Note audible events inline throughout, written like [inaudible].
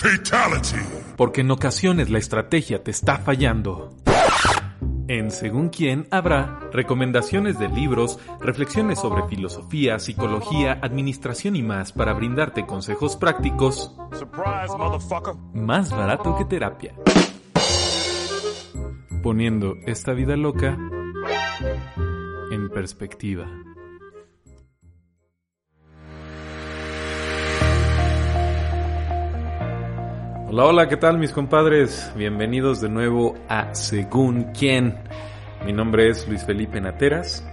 Fatality. Porque en ocasiones la estrategia te está fallando. En Según quién habrá recomendaciones de libros, reflexiones sobre filosofía, psicología, administración y más para brindarte consejos prácticos Surprise, motherfucker. más barato que terapia. Poniendo esta vida loca en perspectiva. Hola, hola, ¿qué tal mis compadres? Bienvenidos de nuevo a Según quién. Mi nombre es Luis Felipe Nateras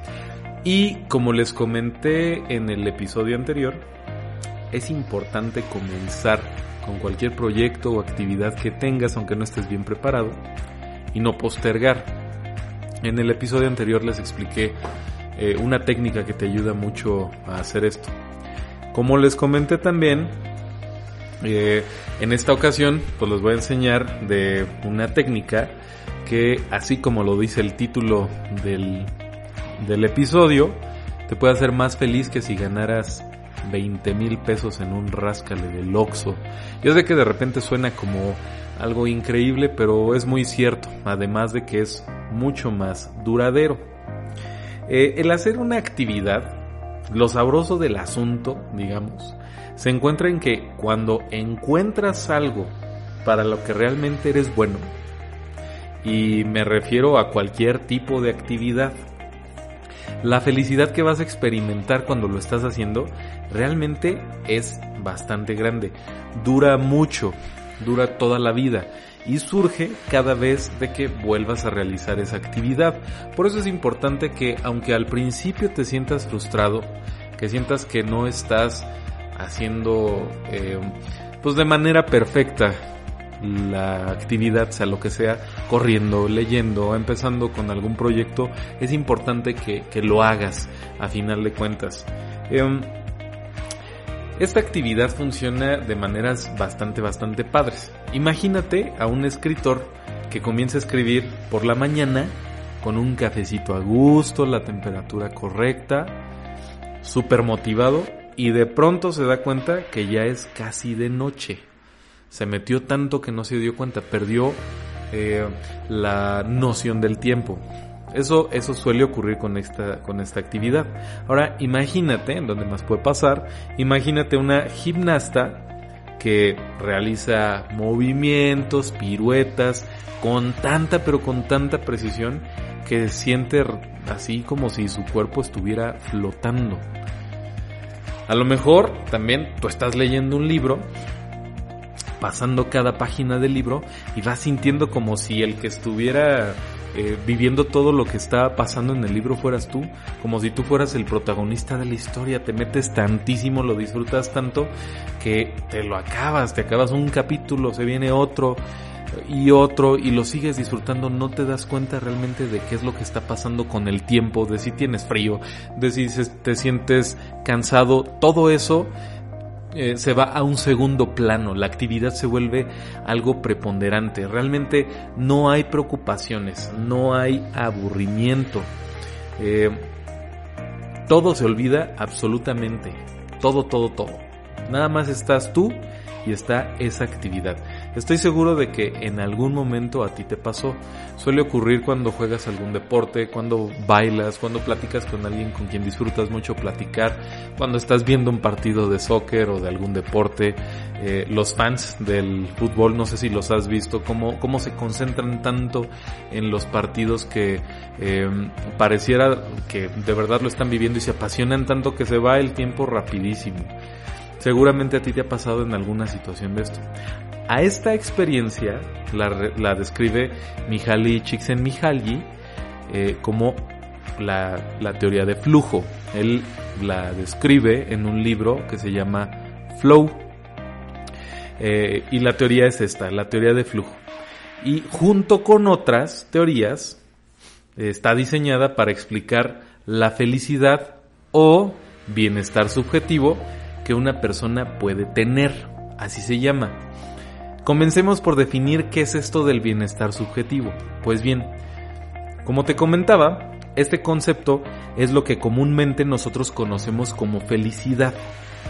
y como les comenté en el episodio anterior, es importante comenzar con cualquier proyecto o actividad que tengas aunque no estés bien preparado y no postergar. En el episodio anterior les expliqué eh, una técnica que te ayuda mucho a hacer esto. Como les comenté también, eh, en esta ocasión, pues les voy a enseñar de una técnica que, así como lo dice el título del, del episodio, te puede hacer más feliz que si ganaras 20 mil pesos en un rascale del Oxxo. Yo sé que de repente suena como algo increíble, pero es muy cierto, además de que es mucho más duradero. Eh, el hacer una actividad, lo sabroso del asunto, digamos, se encuentra en que cuando encuentras algo para lo que realmente eres bueno, y me refiero a cualquier tipo de actividad, la felicidad que vas a experimentar cuando lo estás haciendo realmente es bastante grande, dura mucho, dura toda la vida y surge cada vez de que vuelvas a realizar esa actividad. Por eso es importante que aunque al principio te sientas frustrado, que sientas que no estás haciendo eh, pues de manera perfecta la actividad, sea lo que sea, corriendo, leyendo, empezando con algún proyecto, es importante que, que lo hagas a final de cuentas. Eh, esta actividad funciona de maneras bastante, bastante padres. Imagínate a un escritor que comienza a escribir por la mañana con un cafecito a gusto, la temperatura correcta, súper motivado y de pronto se da cuenta que ya es casi de noche. Se metió tanto que no se dio cuenta, perdió eh, la noción del tiempo. Eso, eso suele ocurrir con esta, con esta actividad. Ahora, imagínate, en donde más puede pasar, imagínate una gimnasta que realiza movimientos, piruetas, con tanta, pero con tanta precisión, que siente así como si su cuerpo estuviera flotando. A lo mejor también tú estás leyendo un libro, pasando cada página del libro y vas sintiendo como si el que estuviera eh, viviendo todo lo que está pasando en el libro fueras tú, como si tú fueras el protagonista de la historia, te metes tantísimo, lo disfrutas tanto que te lo acabas, te acabas un capítulo, se viene otro y otro y lo sigues disfrutando, no te das cuenta realmente de qué es lo que está pasando con el tiempo, de si tienes frío, de si te sientes cansado, todo eso eh, se va a un segundo plano, la actividad se vuelve algo preponderante, realmente no hay preocupaciones, no hay aburrimiento, eh, todo se olvida absolutamente, todo, todo, todo, nada más estás tú y está esa actividad. Estoy seguro de que en algún momento a ti te pasó. Suele ocurrir cuando juegas algún deporte, cuando bailas, cuando platicas con alguien con quien disfrutas mucho platicar, cuando estás viendo un partido de soccer o de algún deporte. Eh, los fans del fútbol, no sé si los has visto, cómo, cómo se concentran tanto en los partidos que eh, pareciera que de verdad lo están viviendo y se apasionan tanto que se va el tiempo rapidísimo. Seguramente a ti te ha pasado en alguna situación de esto. A esta experiencia la, describe Mihaly Csikszentmihalyi eh, como la, la, teoría de flujo. Él la describe en un libro que se llama Flow. Eh, y la teoría es esta, la teoría de flujo. Y junto con otras teorías, eh, está diseñada para explicar la felicidad o bienestar subjetivo que una persona puede tener. Así se llama. Comencemos por definir qué es esto del bienestar subjetivo. Pues bien, como te comentaba, este concepto es lo que comúnmente nosotros conocemos como felicidad.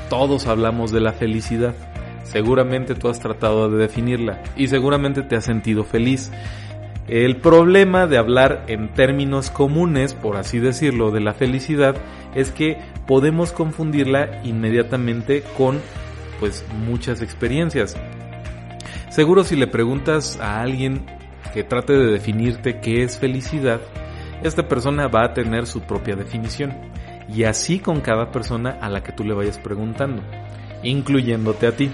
Todos hablamos de la felicidad. Seguramente tú has tratado de definirla y seguramente te has sentido feliz. El problema de hablar en términos comunes, por así decirlo, de la felicidad es que podemos confundirla inmediatamente con pues muchas experiencias. Seguro si le preguntas a alguien que trate de definirte qué es felicidad, esta persona va a tener su propia definición. Y así con cada persona a la que tú le vayas preguntando, incluyéndote a ti.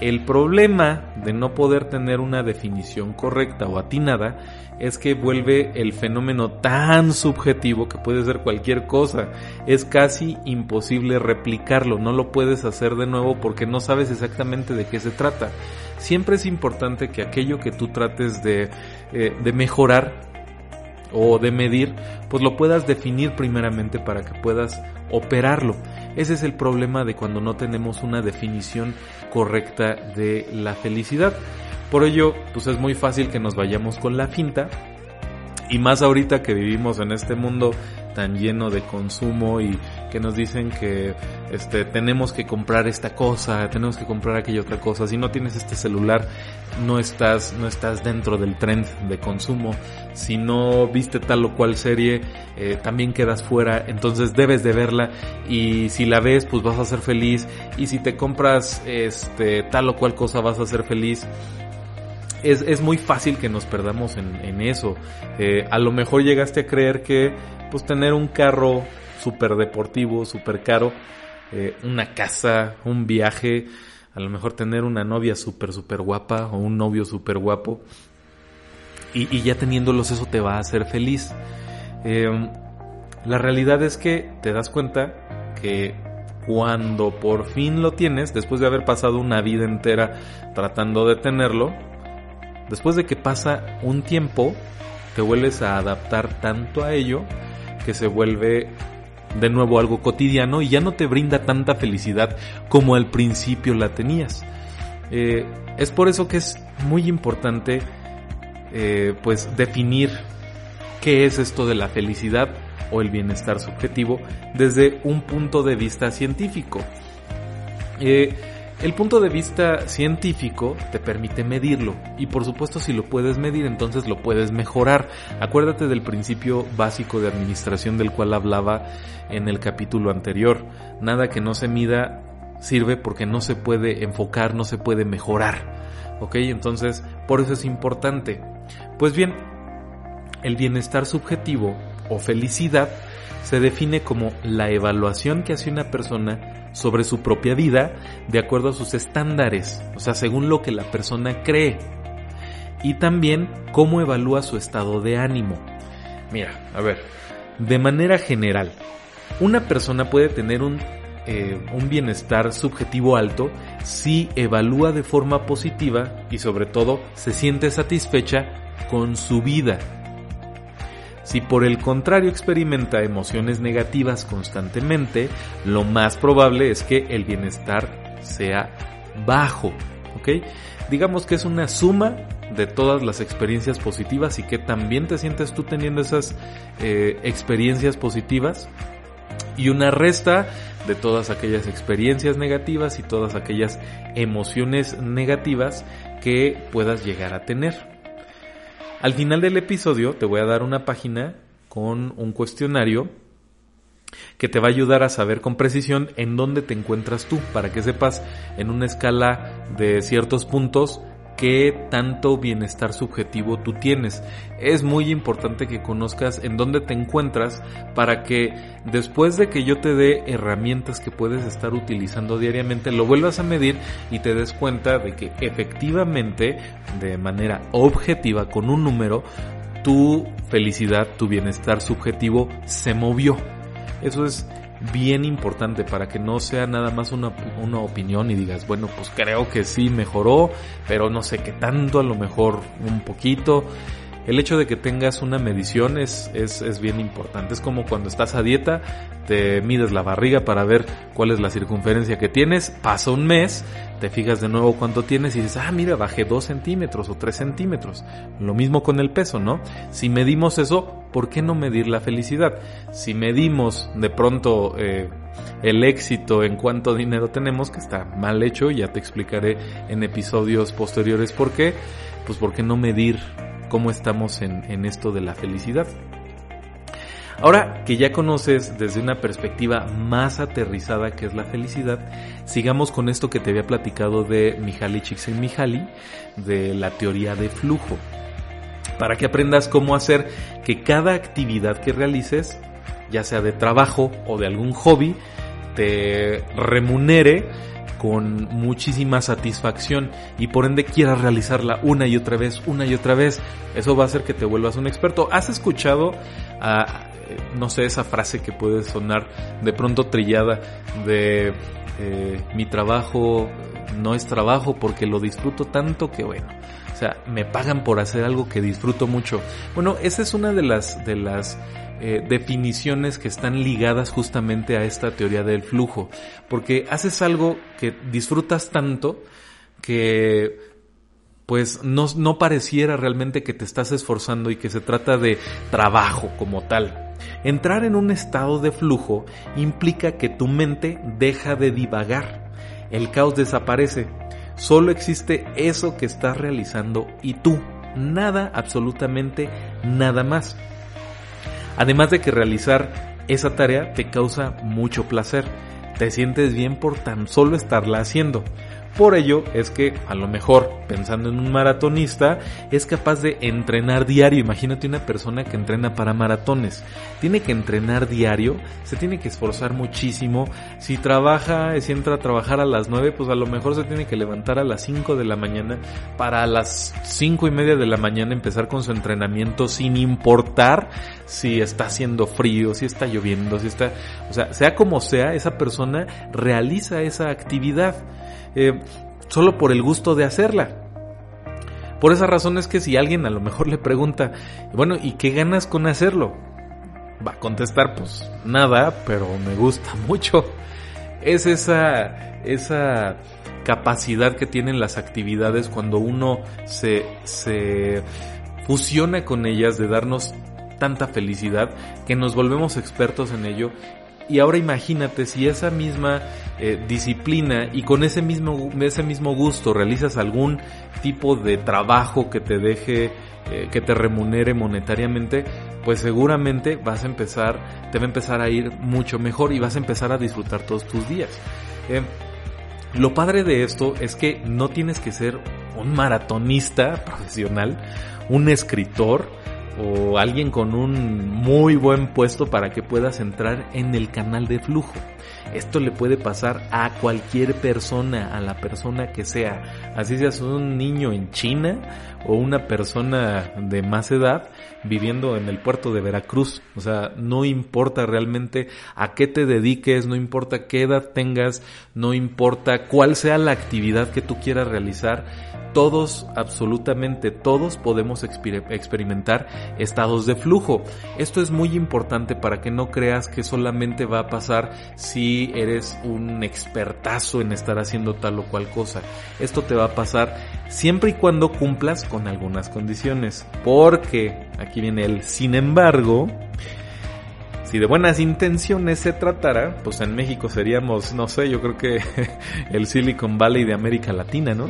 El problema de no poder tener una definición correcta o atinada es que vuelve el fenómeno tan subjetivo que puede ser cualquier cosa. Es casi imposible replicarlo, no lo puedes hacer de nuevo porque no sabes exactamente de qué se trata. Siempre es importante que aquello que tú trates de, eh, mejorar o de medir, pues lo puedas definir primeramente para que puedas operarlo. Ese es el problema de cuando no tenemos una definición correcta de la felicidad. Por ello, pues es muy fácil que nos vayamos con la finta y más ahorita que vivimos en este mundo tan lleno de consumo y que nos dicen que este tenemos que comprar esta cosa, tenemos que comprar aquella otra cosa. Si no tienes este celular, no estás no estás dentro del trend de consumo. Si no viste tal o cual serie, eh, también quedas fuera. Entonces debes de verla y si la ves, pues vas a ser feliz. Y si te compras este tal o cual cosa, vas a ser feliz es, es muy fácil que nos perdamos en, eso. Eh, a lo mejor llegaste a creer que pues tener un carro súper deportivo, súper caro, eh, una casa, un viaje, a lo mejor tener una novia súper, súper guapa o un novio súper guapo. Y, ya teniéndolos eso te va a hacer feliz. Eh, la realidad es que te das cuenta que cuando por fin lo tienes, después de haber pasado una vida entera tratando de tenerlo, Después de que pasa un tiempo, te vuelves a adaptar tanto a ello que se vuelve de nuevo algo cotidiano y ya no te brinda tanta felicidad como al principio la tenías. Eh, es por eso que es muy importante eh, pues definir qué es esto de la felicidad o el bienestar subjetivo desde un punto de vista científico. Eh, el punto de vista científico te permite medirlo y por supuesto si lo puedes medir entonces lo puedes mejorar. Acuérdate del principio básico de administración del cual hablaba en el capítulo anterior. Nada que no se mida sirve porque no se puede enfocar, no se puede mejorar. ¿Ok? Entonces por eso es importante. Pues bien, el bienestar subjetivo o felicidad se define como la evaluación que hace una persona sobre su propia vida de acuerdo a sus estándares, o sea, según lo que la persona cree. Y también cómo evalúa su estado de ánimo. Mira, a ver, de manera general, una persona puede tener un, eh, un bienestar subjetivo alto si evalúa de forma positiva y sobre todo se siente satisfecha con su vida si por el contrario experimenta emociones negativas constantemente, lo más probable es que el bienestar sea bajo. ¿Ok? Digamos que es una suma de todas las experiencias positivas y que también te sientes tú teniendo esas eh, experiencias positivas y una resta de todas aquellas experiencias negativas y todas aquellas emociones negativas que puedas llegar a tener. Al final del episodio te voy a dar una página con un cuestionario que te va a ayudar a saber con precisión en dónde te encuentras tú, para que sepas en una escala de ciertos puntos qué tanto bienestar subjetivo tú tienes. Es muy importante que conozcas en dónde te encuentras para que después de que yo te dé herramientas que puedes estar utilizando diariamente, lo vuelvas a medir y te des cuenta de que efectivamente, de manera objetiva, con un número, tu felicidad, tu bienestar subjetivo se movió. Eso es bien importante para que no sea nada más una, una, opinión y digas, bueno, pues creo que sí mejoró, pero no sé qué tanto, a lo mejor un poquito. El hecho de que tengas una medición es, es, es bien importante. Es como cuando estás a dieta, te mides la barriga para ver cuál es la circunferencia que tienes, pasa un mes, te fijas de nuevo cuánto tienes y dices, ah, mira, bajé 2 centímetros o 3 centímetros. Lo mismo con el peso, ¿no? Si medimos eso, ¿por qué no medir la felicidad? Si medimos de pronto eh, el éxito en cuánto dinero tenemos, que está mal hecho, ya te explicaré en episodios posteriores por qué, pues ¿por qué no medir cómo estamos en, en esto de la felicidad? Ahora que ya conoces desde una perspectiva más aterrizada que es la felicidad, sigamos con esto que te había platicado de Mihaly Csikszentmihalyi, de la teoría de flujo, para que aprendas cómo hacer que cada actividad que realices, ya sea de trabajo o de algún hobby, te remunere con muchísima satisfacción y por ende quieras realizarla una y otra vez, una y otra vez. Eso va a hacer que te vuelvas un experto. ¿Has escuchado a no sé, esa frase que puede sonar de pronto trillada de eh, mi trabajo no es trabajo porque lo disfruto tanto que bueno, o sea, me pagan por hacer algo que disfruto mucho. Bueno, esa es una de las, de las eh, definiciones que están ligadas justamente a esta teoría del flujo, porque haces algo que disfrutas tanto que pues no, no pareciera realmente que te estás esforzando y que se trata de trabajo como tal. Entrar en un estado de flujo implica que tu mente deja de divagar. El caos desaparece. Solo existe eso que estás realizando y tú. Nada, absolutamente nada más. Además de que realizar esa tarea te causa mucho placer. Te sientes bien por tan solo estarla haciendo. Por ello es que a lo mejor, pensando en un maratonista, es capaz de entrenar diario. Imagínate una persona que entrena para maratones. Tiene que entrenar diario, se tiene que esforzar muchísimo. Si trabaja, si entra a trabajar a las 9, pues a lo mejor se tiene que levantar a las 5 de la mañana para a las 5 y media de la mañana empezar con su entrenamiento sin importar si está haciendo frío, si está lloviendo, si está... O sea, sea como sea, esa persona realiza esa actividad. Eh, solo por el gusto de hacerla. Por esa razón es que si alguien a lo mejor le pregunta, bueno, ¿y qué ganas con hacerlo? Va a contestar, pues nada, pero me gusta [laughs] mucho. Es esa, esa capacidad que tienen las actividades cuando uno se, se fusiona con ellas de darnos tanta felicidad que nos volvemos expertos en ello y ahora imagínate si esa misma eh, disciplina y con ese mismo, ese mismo gusto realizas algún tipo de trabajo que te deje, eh, que te remunere monetariamente, pues seguramente vas a empezar, te va a empezar a ir mucho mejor y vas a empezar a disfrutar todos tus días. Eh, lo padre de esto es que no tienes que ser un maratonista profesional, un escritor, o alguien con un muy buen puesto para que puedas entrar en el canal de flujo. Esto le puede pasar a cualquier persona, a la persona que sea, así seas un niño en China o una persona de más edad viviendo en el puerto de Veracruz. O sea, no importa realmente a qué te dediques, no importa qué edad tengas, no importa cuál sea la actividad que tú quieras realizar, todos, absolutamente todos podemos experimentar estados de flujo. Esto es muy importante para que no creas que solamente va a pasar si eres un expertazo en estar haciendo tal o cual cosa. Esto te va a pasar siempre y cuando cumplas con algunas condiciones. Porque, aquí viene el sin embargo, si de buenas intenciones se tratara, pues en México seríamos, no sé, yo creo que [laughs] el Silicon Valley de América Latina, ¿no?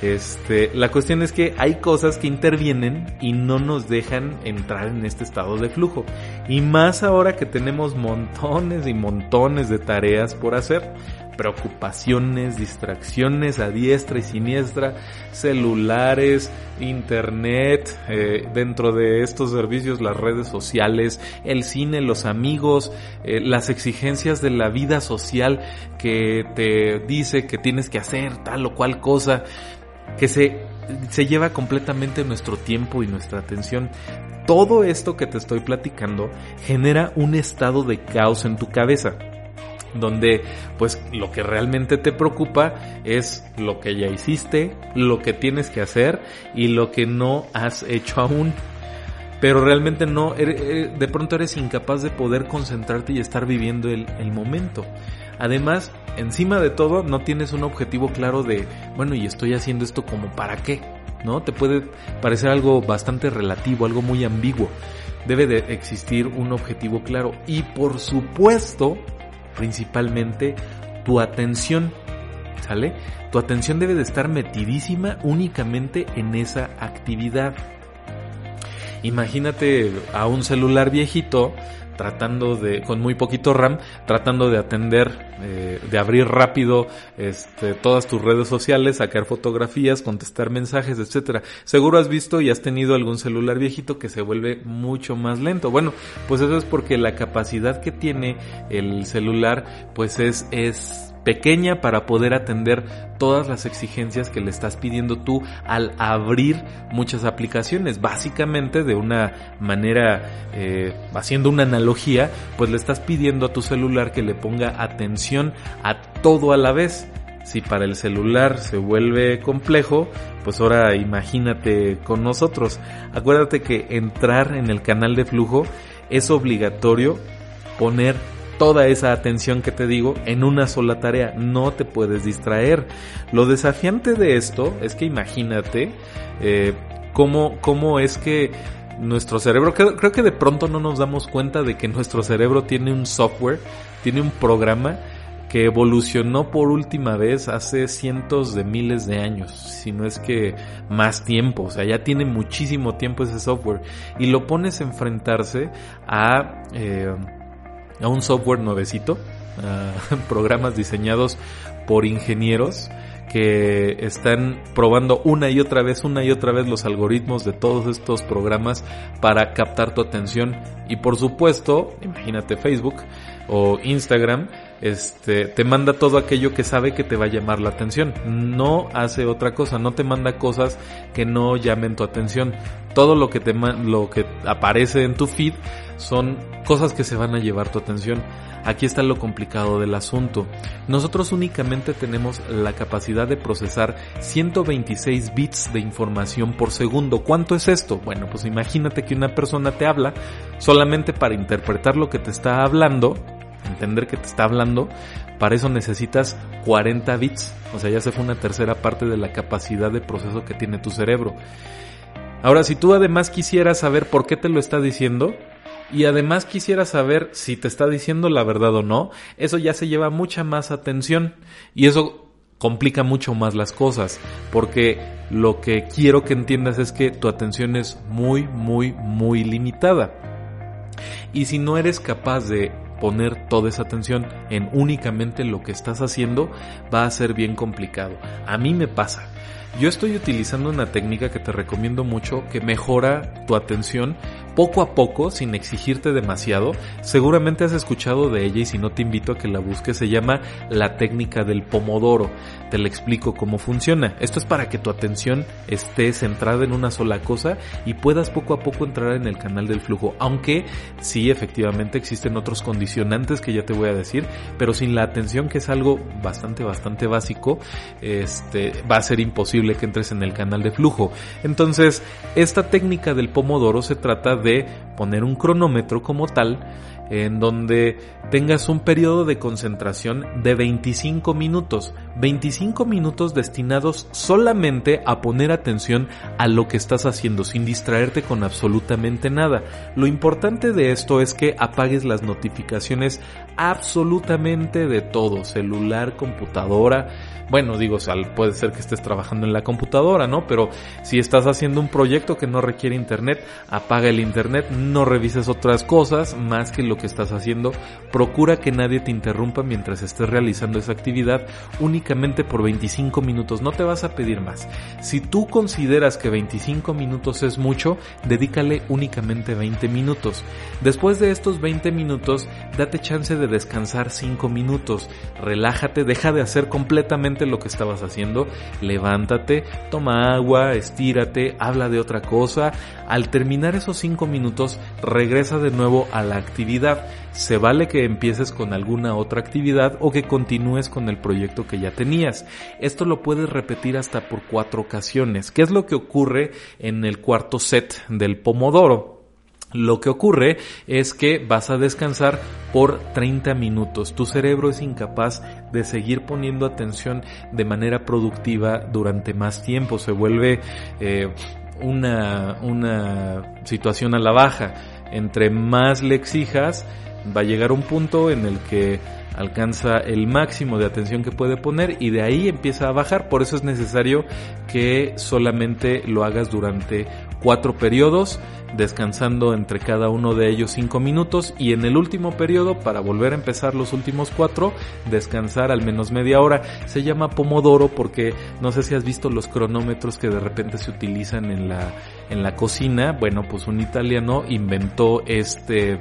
Este, la cuestión es que hay cosas que intervienen y no nos dejan entrar en este estado de flujo. Y más ahora que tenemos montones y montones de tareas por hacer. Preocupaciones, distracciones a diestra y siniestra, celulares, internet, eh, dentro de estos servicios las redes sociales, el cine, los amigos, eh, las exigencias de la vida social que te dice que tienes que hacer tal o cual cosa que se, se lleva completamente nuestro tiempo y nuestra atención. Todo esto que te estoy platicando genera un estado de caos en tu cabeza donde pues lo que realmente te preocupa es lo que ya hiciste, lo que tienes que hacer y lo que no has hecho aún. Pero realmente no, eh, de pronto eres incapaz de poder concentrarte y estar viviendo el, el momento. Además, encima de todo no tienes un objetivo claro de, bueno, y estoy haciendo esto como para qué, ¿no? Te puede parecer algo bastante relativo, algo muy ambiguo. Debe de existir un objetivo claro y por supuesto, principalmente, tu atención, ¿sale? Tu atención debe de estar metidísima únicamente en esa actividad. Imagínate a un celular viejito tratando de, con muy poquito RAM, tratando de atender, eh, de abrir rápido este, todas tus redes sociales, sacar fotografías, contestar mensajes, etcétera. Seguro has visto y has tenido algún celular viejito que se vuelve mucho más lento. Bueno, pues eso es porque la capacidad que tiene el celular, pues es, es pequeña para poder atender todas las exigencias que le estás pidiendo tú al abrir muchas aplicaciones. Básicamente, de una manera, eh, haciendo una analogía, pues le estás pidiendo a tu celular que le ponga atención a todo a la vez. Si para el celular se vuelve complejo, pues ahora imagínate con nosotros. Acuérdate que entrar en el canal de flujo es obligatorio poner toda esa atención que te digo en una sola tarea. No te puedes distraer. Lo desafiante de esto es que imagínate eh, cómo, cómo es que nuestro cerebro, creo, que de pronto no nos damos cuenta de que nuestro cerebro tiene un software, tiene un programa que evolucionó por última vez hace cientos de miles de años, si no es que más tiempo, o sea, ya tiene muchísimo tiempo ese software y lo pones a enfrentarse a... Eh, a un software nuevecito, [laughs] programas diseñados por ingenieros que están probando una y otra vez, una y otra vez los algoritmos de todos estos programas para captar tu atención. Y por supuesto, imagínate Facebook o Instagram, este, te manda todo aquello que sabe que te va a llamar la atención. No hace otra cosa, no te manda cosas que no llamen tu atención. Todo lo que te, lo que aparece en tu feed son cosas que se van a llevar tu atención. Aquí está lo complicado del asunto. Nosotros únicamente tenemos la capacidad de procesar 126 bits de información por segundo. ¿Cuánto es esto? Bueno, pues imagínate que una persona te habla solamente para interpretar lo que te está hablando, entender que te está hablando, para eso necesitas 40 bits. O sea, ya se fue una tercera parte de la capacidad de proceso que tiene tu cerebro. Ahora, si tú además quisieras saber por qué te lo está diciendo, y además quisiera saber si te está diciendo la verdad o no, eso ya se lleva mucha más atención y eso complica mucho más las cosas, porque lo que quiero que entiendas es que tu atención es muy, muy, muy limitada. Y si no eres capaz de poner toda esa atención en únicamente lo que estás haciendo, va a ser bien complicado. A mí me pasa. Yo estoy utilizando una técnica que te recomiendo mucho que mejora tu atención poco a poco, sin exigirte demasiado. Seguramente has escuchado de ella y si no te invito a que la busques, se llama la técnica del pomodoro. Te la explico cómo funciona. Esto es para que tu atención esté centrada en una sola cosa y puedas poco a poco entrar en el canal del flujo. Aunque sí, efectivamente existen otros condicionantes que ya te voy a decir, pero sin la atención, que es algo bastante, bastante básico, este, va a ser imposible que entres en el canal de flujo. Entonces, esta técnica del pomodoro se trata de poner un cronómetro como tal en donde tengas un periodo de concentración de 25 minutos. 25 minutos destinados solamente a poner atención a lo que estás haciendo sin distraerte con absolutamente nada. Lo importante de esto es que apagues las notificaciones absolutamente de todo, celular, computadora, bueno, digo, puede ser que estés trabajando en la computadora, ¿no? Pero si estás haciendo un proyecto que no requiere internet, apaga el internet, no revises otras cosas más que lo que estás haciendo. Procura que nadie te interrumpa mientras estés realizando esa actividad únicamente por 25 minutos. No te vas a pedir más. Si tú consideras que 25 minutos es mucho, dedícale únicamente 20 minutos. Después de estos 20 minutos, date chance de descansar 5 minutos. Relájate, deja de hacer completamente lo que estabas haciendo, levántate, toma agua, estírate, habla de otra cosa. Al terminar esos cinco minutos, regresa de nuevo a la actividad. Se vale que empieces con alguna otra actividad o que continúes con el proyecto que ya tenías. Esto lo puedes repetir hasta por cuatro ocasiones. ¿Qué es lo que ocurre en el cuarto set del Pomodoro? Lo que ocurre es que vas a descansar por 30 minutos. Tu cerebro es incapaz de seguir poniendo atención de manera productiva durante más tiempo. Se vuelve eh, una, una situación a la baja. Entre más le exijas, va a llegar un punto en el que alcanza el máximo de atención que puede poner y de ahí empieza a bajar. Por eso es necesario que solamente lo hagas durante cuatro periodos, descansando entre cada uno de ellos cinco minutos y en el último periodo, para volver a empezar los últimos cuatro, descansar al menos media hora. Se llama Pomodoro porque no sé si has visto los cronómetros que de repente se utilizan en la, en la cocina. Bueno, pues un italiano inventó este,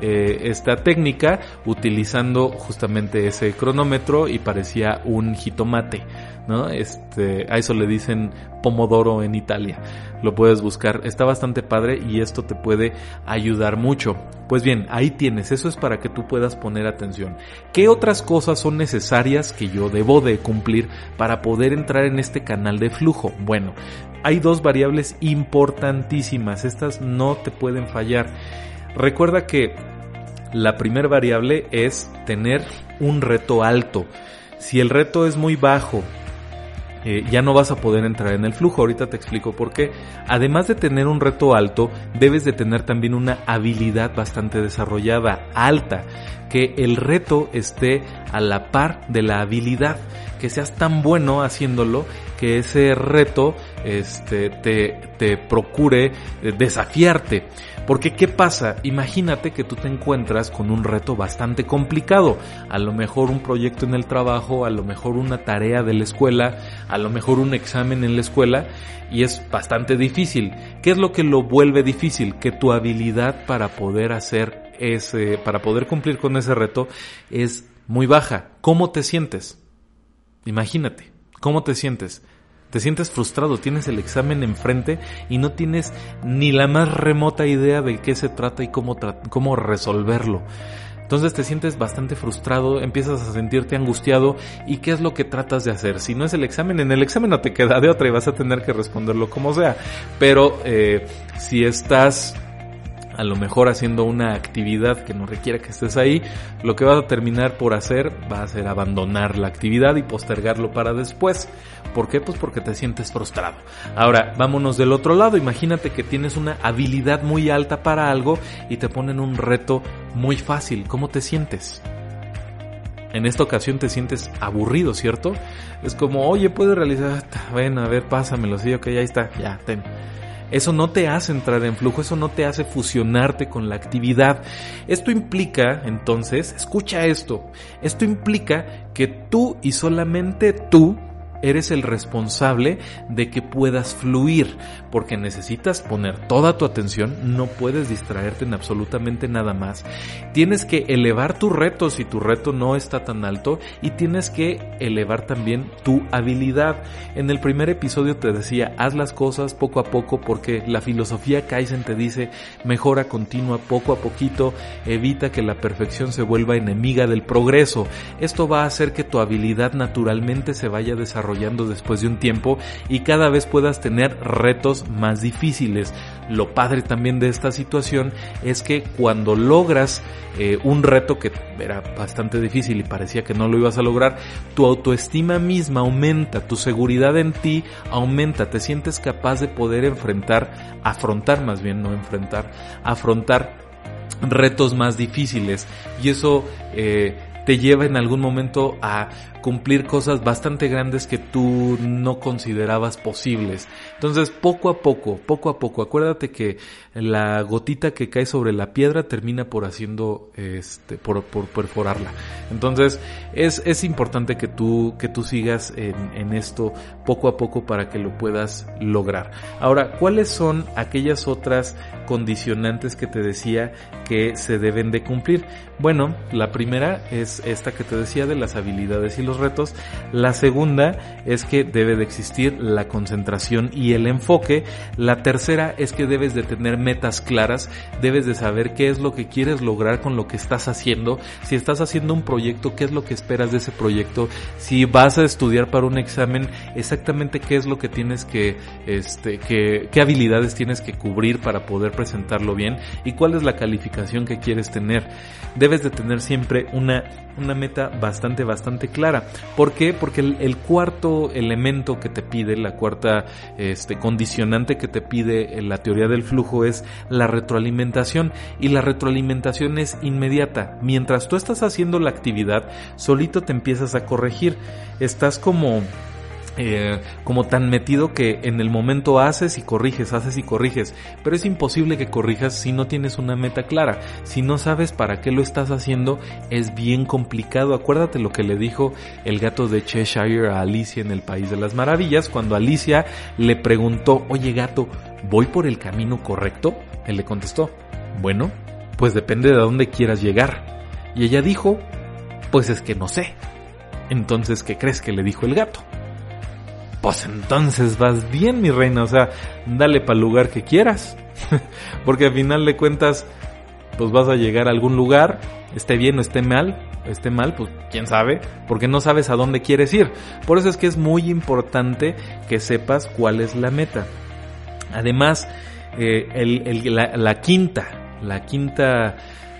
eh, esta técnica utilizando justamente ese cronómetro y parecía un jitomate. ¿No? Este, a eso le dicen pomodoro en Italia. Lo puedes buscar, está bastante padre y esto te puede ayudar mucho. Pues bien, ahí tienes, eso es para que tú puedas poner atención. ¿Qué otras cosas son necesarias que yo debo de cumplir para poder entrar en este canal de flujo? Bueno, hay dos variables importantísimas, estas no te pueden fallar. Recuerda que la primera variable es tener un reto alto. Si el reto es muy bajo eh, ya no vas a poder entrar en el flujo. Ahorita te explico por qué. Además de tener un reto alto, debes de tener también una habilidad bastante desarrollada, alta, que el reto esté a la par de la habilidad, que seas tan bueno haciéndolo que ese reto este, te, te procure eh, desafiarte. Porque ¿qué pasa? Imagínate que tú te encuentras con un reto bastante complicado. A lo mejor un proyecto en el trabajo, a lo mejor una tarea de la escuela, a lo mejor un examen en la escuela y es bastante difícil. ¿Qué es lo que lo vuelve difícil? Que tu habilidad para poder hacer ese, para poder cumplir con ese reto es muy baja. ¿Cómo te sientes? Imagínate, ¿cómo te sientes? Te sientes frustrado, tienes el examen enfrente y no tienes ni la más remota idea de qué se trata y cómo, cómo resolverlo. Entonces te sientes bastante frustrado, empiezas a sentirte angustiado y qué es lo que tratas de hacer. Si no es el examen, en el examen no te queda de otra y vas a tener que responderlo como sea. Pero eh, si estás a lo mejor haciendo una actividad que no requiera que estés ahí, lo que vas a terminar por hacer va a ser abandonar la actividad y postergarlo para después. ¿Por qué? Pues porque te sientes frustrado. Ahora, vámonos del otro lado. Imagínate que tienes una habilidad muy alta para algo y te ponen un reto muy fácil. ¿Cómo te sientes? En esta ocasión te sientes aburrido, ¿cierto? Es como, oye, puedes realizar, ven, a ver, pásamelo, sí, ok, ahí está, ya, ten eso no te hace entrar en flujo, eso no te hace fusionarte con la actividad. Esto implica, entonces, escucha esto, esto implica que tú y solamente tú eres el responsable de que puedas fluir, porque necesitas poner toda tu atención, no puedes distraerte en absolutamente nada más. Tienes que elevar tu reto si tu reto no está tan alto y tienes que elevar también tu habilidad. En el primer episodio te decía, haz las cosas poco a poco porque la filosofía Kaizen te dice, mejora continua poco a poquito, evita que la perfección se vuelva enemiga del progreso. Esto va a hacer que tu habilidad naturalmente se vaya desarrollando después de un tiempo y cada vez puedas tener retos más difíciles. Lo padre también de esta situación es que cuando logras eh, un reto que era bastante difícil y parecía que no lo ibas a lograr, tu autoestima misma aumenta, tu seguridad en ti aumenta, te sientes capaz de poder enfrentar, afrontar más bien, no enfrentar, afrontar retos más difíciles y eso eh, te lleva en algún momento a cumplir cosas bastante grandes que tú no considerabas posibles. Entonces, poco a poco, poco a poco, acuérdate que la gotita que cae sobre la piedra termina por haciendo, este, por, perforarla. Entonces, es, es importante que tú, que tú sigas en, en esto poco a poco para que lo puedas lograr. Ahora, ¿cuáles son aquellas otras condicionantes que te decía que se deben de cumplir? Bueno, la primera es esta que te decía de las habilidades y los retos. La segunda es que debe de existir la concentración y el enfoque. La tercera es que debes de tener metas claras, debes de saber qué es lo que quieres lograr con lo que estás haciendo. Si estás haciendo un proyecto, qué es lo que esperas de ese proyecto. Si vas a estudiar para un examen, exactamente qué es lo que tienes que, este, que, qué habilidades tienes que cubrir para poder presentarlo bien y cuál es la calificación que quieres tener. Debes de tener siempre una, una meta bastante, bastante clara. ¿Por qué? Porque el, cuarto elemento que te pide, la cuarta este, condicionante que te pide la teoría del flujo es la retroalimentación. Y la retroalimentación es inmediata. Mientras tú estás haciendo la actividad, solito te empiezas a corregir. Estás como eh, como tan metido que en el momento haces y corriges, haces y corriges, pero es imposible que corrijas si no tienes una meta clara, si no sabes para qué lo estás haciendo, es bien complicado. Acuérdate lo que le dijo el gato de Cheshire a Alicia en el País de las Maravillas, cuando Alicia le preguntó, oye gato, ¿voy por el camino correcto? Él le contestó, bueno, pues depende de dónde quieras llegar. Y ella dijo, pues es que no sé. Entonces, ¿qué crees que le dijo el gato? Pues entonces vas bien, mi reina. O sea, dale para el lugar que quieras. [laughs] Porque al final de cuentas, pues vas a llegar a algún lugar, esté bien o esté mal, esté mal, pues quién sabe, porque no sabes a dónde quieres ir. Por eso es que es muy importante que sepas cuál es la meta. Además, eh, la, la, quinta, la quinta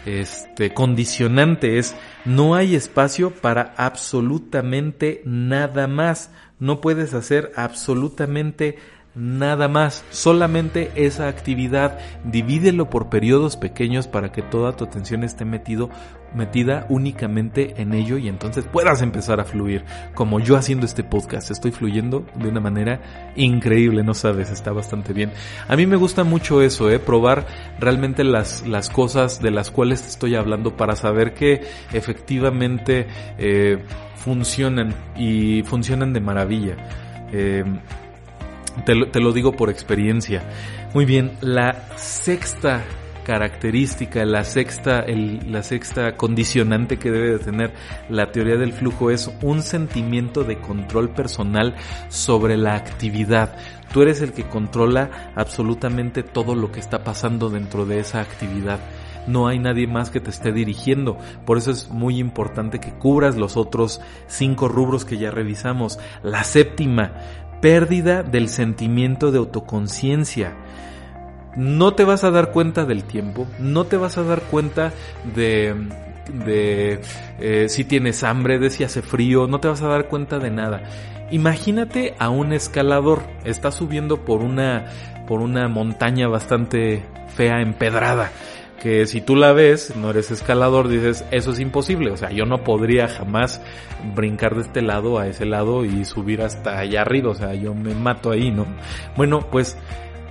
este, condicionante es no hay espacio para absolutamente nada más. No puedes hacer absolutamente nada más, solamente esa actividad, divídelo por periodos pequeños para que toda tu atención esté metido, metida únicamente en ello y entonces puedas empezar a fluir, como yo haciendo este podcast, estoy fluyendo de una manera increíble, no sabes, está bastante bien. A mí me gusta mucho eso, eh, probar realmente las, las cosas de las cuales te estoy hablando para saber que efectivamente eh, funcionan y funcionan de maravilla. Eh, te, lo, digo por experiencia. Muy bien, la sexta característica, la sexta, la sexta condicionante que debe de tener la teoría del flujo es un sentimiento de control personal sobre la actividad. Tú eres el que controla absolutamente todo lo que está pasando dentro de esa actividad no hay nadie más que te esté dirigiendo. Por eso es muy importante que cubras los otros cinco rubros que ya revisamos. La séptima, pérdida del sentimiento de autoconciencia. No te vas a dar cuenta del tiempo, no te vas a dar cuenta de, de eh, si tienes hambre, de si hace frío, no te vas a dar cuenta de nada. Imagínate a un escalador, está subiendo por una, por una montaña bastante fea, empedrada que si tú la ves, no eres escalador, dices, eso es imposible, o sea, yo no podría jamás brincar de este lado a ese lado y subir hasta allá arriba, o sea, yo me mato ahí, ¿no? Bueno, pues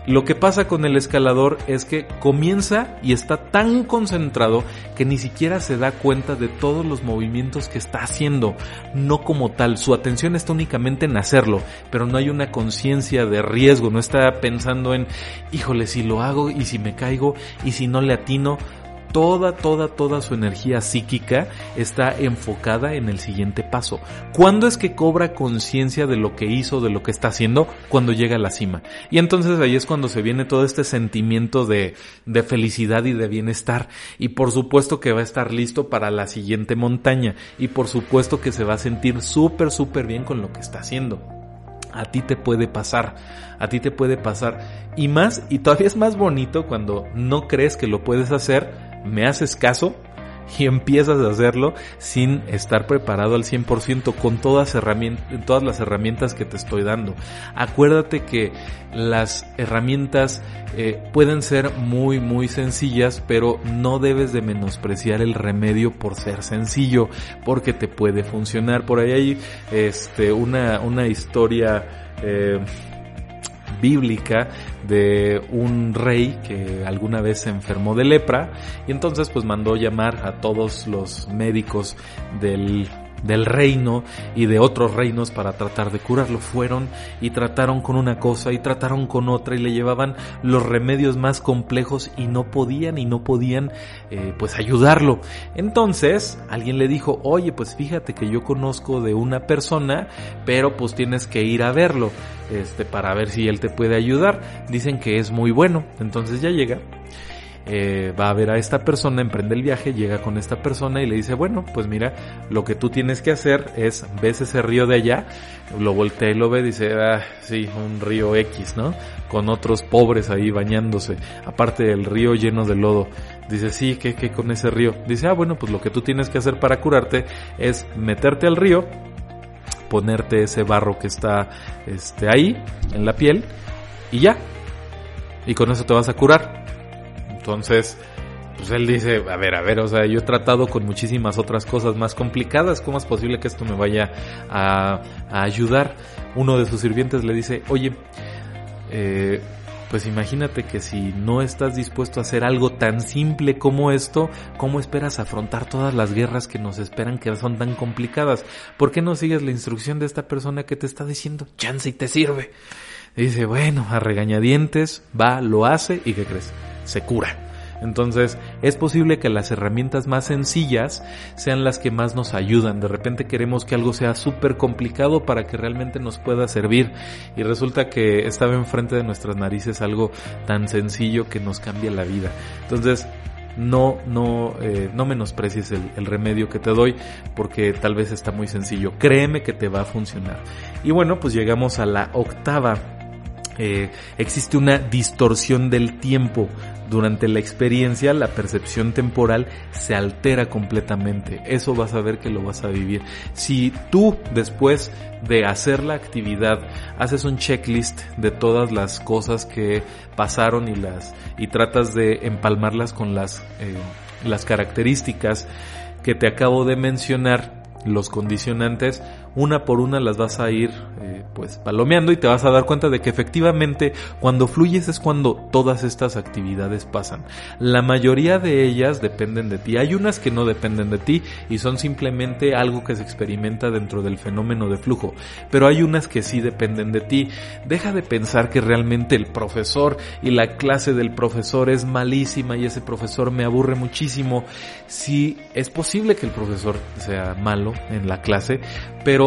lo que pasa con el escalador es que comienza y está tan concentrado que ni siquiera se da cuenta de todos los movimientos que está haciendo, no como tal, su atención está únicamente en hacerlo, pero no hay una conciencia de riesgo, no está pensando en, híjole, si lo hago y si me caigo y si no le atino, toda, toda, toda su energía psíquica está enfocada en el siguiente paso. ¿Cuándo es que cobra conciencia de lo que hizo, de lo que está haciendo? Cuando llega a la cima. Y entonces ahí es cuando se viene todo este sentimiento de, de felicidad y de bienestar. Y por supuesto que va a estar listo para la siguiente montaña. Y por supuesto que se va a sentir súper, súper bien con lo que está haciendo. A ti te puede pasar, a ti te puede pasar. Y más, y todavía es más bonito cuando no crees que lo puedes hacer, me haces caso y empiezas a hacerlo sin estar preparado al 100% con todas, las herramientas que te estoy dando. Acuérdate que las herramientas eh, pueden ser muy muy sencillas, pero no debes de menospreciar el remedio por ser sencillo, porque te puede funcionar. Por ahí hay este, una, una historia eh, bíblica de un rey que alguna vez se enfermó de lepra y entonces pues mandó llamar a todos los médicos del del reino y de otros reinos para tratar de curarlo. Fueron y trataron con una cosa y trataron con otra y le llevaban los remedios más complejos y no podían y no podían eh, pues ayudarlo. Entonces alguien le dijo, oye pues fíjate que yo conozco de una persona, pero pues tienes que ir a verlo este, para ver si él te puede ayudar. Dicen que es muy bueno. Entonces ya llega eh, va a ver a esta persona, emprende el viaje, llega con esta persona y le dice, bueno, pues mira, lo que tú tienes que hacer es, ves ese río de allá, lo voltea y lo ve, dice, ah, sí, un río X, ¿no? Con otros pobres ahí bañándose, aparte del río lleno de lodo. Dice, sí, ¿qué, qué con ese río? Dice, ah, bueno, pues lo que tú tienes que hacer para curarte es meterte al río, ponerte ese barro que está este, ahí, en la piel, y ya. Y con eso te vas a curar. Entonces, pues él dice, a ver, a ver, o sea, yo he tratado con muchísimas otras cosas más complicadas, ¿cómo es posible que esto me vaya a, ayudar? Uno de sus sirvientes le dice, oye, eh, pues imagínate que si no estás dispuesto a hacer algo tan simple como esto, ¿cómo esperas afrontar todas las guerras que nos esperan que son tan complicadas? ¿Por qué no sigues la instrucción de esta persona que te está diciendo, chance y te sirve? dice, bueno, a regañadientes, va, lo hace y ¿qué crees? se cura. Entonces, es posible que las herramientas más sencillas sean las que más nos ayudan. De repente queremos que algo sea súper complicado para que realmente nos pueda servir. Y resulta que estaba enfrente de nuestras narices algo tan sencillo que nos cambia la vida. Entonces, no, no, eh, no menosprecies el, remedio que te doy porque tal vez está muy sencillo. Créeme que te va a funcionar. Y bueno, pues llegamos a la octava eh, existe una distorsión del tiempo. Durante la experiencia, la percepción temporal se altera completamente. Eso vas a ver que lo vas a vivir. Si tú, después de hacer la actividad, haces un checklist de todas las cosas que pasaron y las, y tratas de empalmarlas con las, eh, las características que te acabo de mencionar, los condicionantes, una por una las vas a ir eh, pues palomeando y te vas a dar cuenta de que efectivamente cuando fluyes es cuando todas estas actividades pasan. La mayoría de ellas dependen de ti. Hay unas que no dependen de ti y son simplemente algo que se experimenta dentro del fenómeno de flujo, pero hay unas que sí dependen de ti. Deja de pensar que realmente el profesor y la clase del profesor es malísima y ese profesor me aburre muchísimo. Si es posible que el profesor sea malo en la clase, pero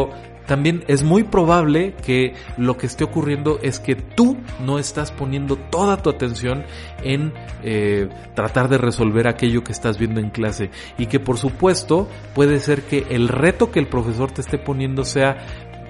también es muy probable que lo que esté ocurriendo es que tú no estás poniendo toda tu atención en eh, tratar de resolver aquello que estás viendo en clase. Y que por supuesto puede ser que el reto que el profesor te esté poniendo sea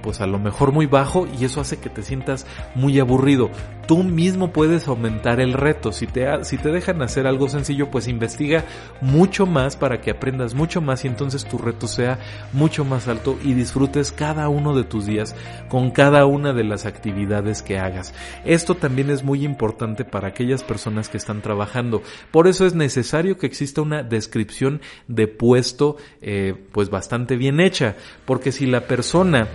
pues a lo mejor muy bajo y eso hace que te sientas muy aburrido. Tú mismo puedes aumentar el reto. Si te, si te dejan hacer algo sencillo, pues investiga mucho más para que aprendas mucho más y entonces tu reto sea mucho más alto y disfrutes cada uno de tus días con cada una de las actividades que hagas. Esto también es muy importante para aquellas personas que están trabajando. Por eso es necesario que exista una descripción de puesto eh, pues bastante bien hecha. Porque si la persona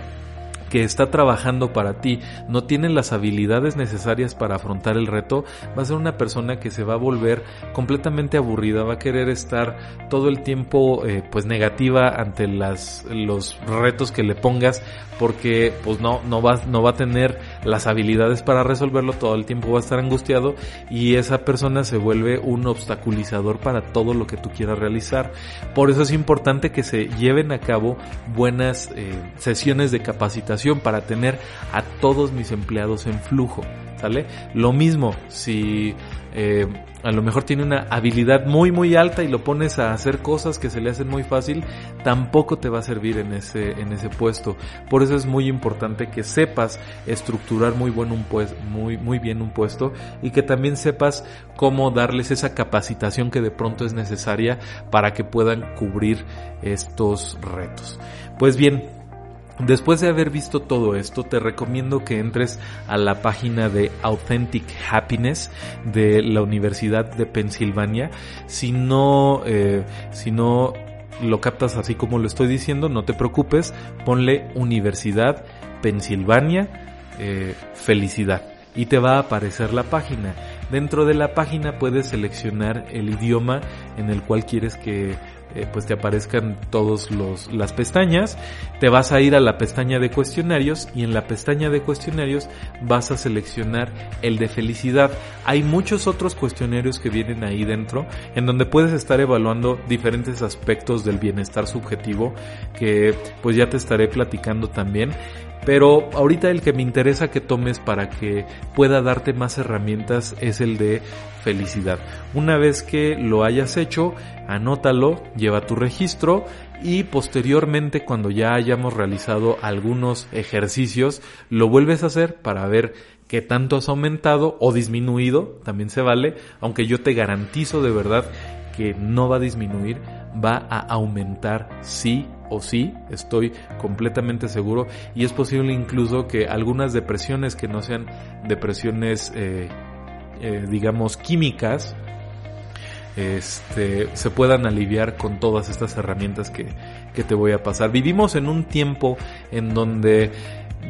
que está trabajando para ti no tiene las habilidades necesarias para afrontar el reto, va a ser una persona que se va a volver completamente aburrida, va a querer estar todo el tiempo eh, pues negativa ante las, los retos que le pongas porque pues no, no, no va a tener las habilidades para resolverlo, todo el tiempo va a estar angustiado y esa persona se vuelve un obstaculizador para todo lo que tú quieras realizar. Por eso es importante que se lleven a cabo buenas eh, sesiones de capacitación para tener a todos mis empleados en flujo. ¿Sale? Lo mismo, si eh, a lo mejor tiene una habilidad muy muy alta y lo pones a hacer cosas que se le hacen muy fácil, tampoco te va a servir en ese, en ese puesto. Por eso es muy importante que sepas estructurar muy, un pues, muy, muy bien un puesto y que también sepas cómo darles esa capacitación que de pronto es necesaria para que puedan cubrir estos retos. Pues bien, Después de haber visto todo esto, te recomiendo que entres a la página de Authentic Happiness de la Universidad de Pensilvania. Si no, eh, si no lo captas así como lo estoy diciendo, no te preocupes, ponle Universidad Pensilvania eh, Felicidad y te va a aparecer la página. Dentro de la página puedes seleccionar el idioma en el cual quieres que eh, pues te aparezcan todos los las pestañas, te vas a ir a la pestaña de cuestionarios y en la pestaña de cuestionarios vas a seleccionar el de felicidad. Hay muchos otros cuestionarios que vienen ahí dentro en donde puedes estar evaluando diferentes aspectos del bienestar subjetivo que pues ya te estaré platicando también pero ahorita el que me interesa que tomes para que pueda darte más herramientas es el de felicidad. Una vez que lo hayas hecho, anótalo, lleva tu registro y posteriormente cuando ya hayamos realizado algunos ejercicios, lo vuelves a hacer para ver qué tanto has aumentado o disminuido, también se vale, aunque yo te garantizo de verdad que no va a disminuir, va a aumentar sí o sí, estoy completamente seguro y es posible incluso que algunas depresiones que no sean depresiones eh, eh, digamos químicas este, se puedan aliviar con todas estas herramientas que, te voy a pasar. Vivimos en un tiempo en donde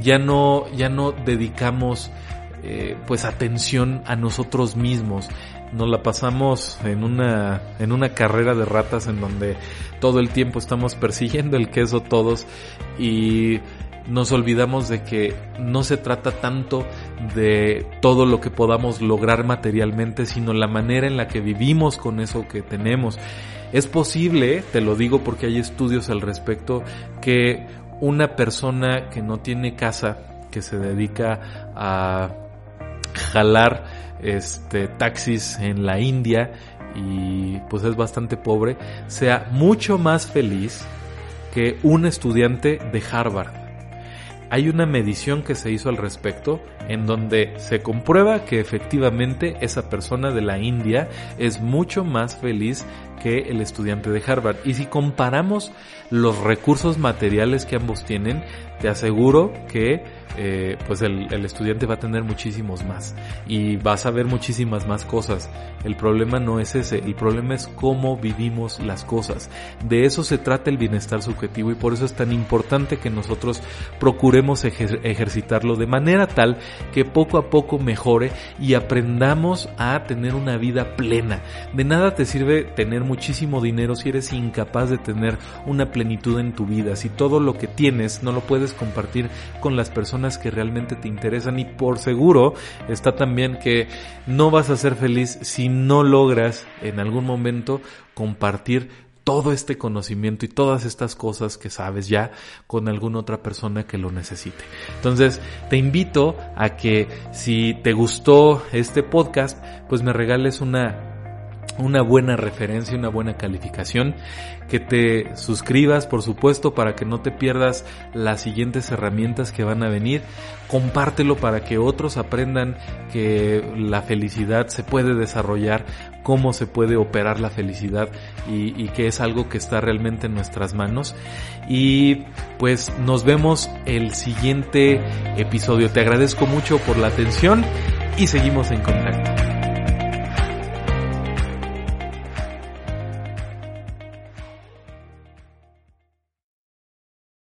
ya no, ya no dedicamos eh, pues atención a nosotros mismos nos la pasamos en una, en una carrera de ratas en donde todo el tiempo estamos persiguiendo el queso todos y nos olvidamos de que no se trata tanto de todo lo que podamos lograr materialmente, sino la manera en la que vivimos con eso que tenemos. Es posible, te lo digo porque hay estudios al respecto, que una persona que no tiene casa, que se dedica a jalar este, taxis en la India y pues es bastante pobre, sea mucho más feliz que un estudiante de Harvard. Hay una medición que se hizo al respecto en donde se comprueba que efectivamente esa persona de la India es mucho más feliz que el estudiante de Harvard. Y si comparamos los recursos materiales que ambos tienen, te aseguro que eh, pues el, estudiante va a tener muchísimos más y vas a ver muchísimas más cosas. El problema no es ese, el problema es cómo vivimos las cosas. De eso se trata el bienestar subjetivo y por eso es tan importante que nosotros procuremos ejercitarlo de manera tal que poco a poco mejore y aprendamos a tener una vida plena. De nada te sirve tener muchísimo dinero si eres incapaz de tener una plenitud en tu vida, si todo lo que tienes no lo puedes compartir con las que realmente te interesan y por seguro está también que no vas a ser feliz si no logras en algún momento compartir todo este conocimiento y todas estas cosas que sabes ya con alguna otra persona que lo necesite. Entonces, te invito a que si te gustó este podcast, pues me regales una una buena referencia, una buena calificación, que te suscribas por supuesto para que no te pierdas las siguientes herramientas que van a venir, compártelo para que otros aprendan que la felicidad se puede desarrollar, cómo se puede operar la felicidad y, que es algo que está realmente en nuestras manos. Y pues nos vemos el siguiente episodio, te agradezco mucho por la atención y seguimos en contacto.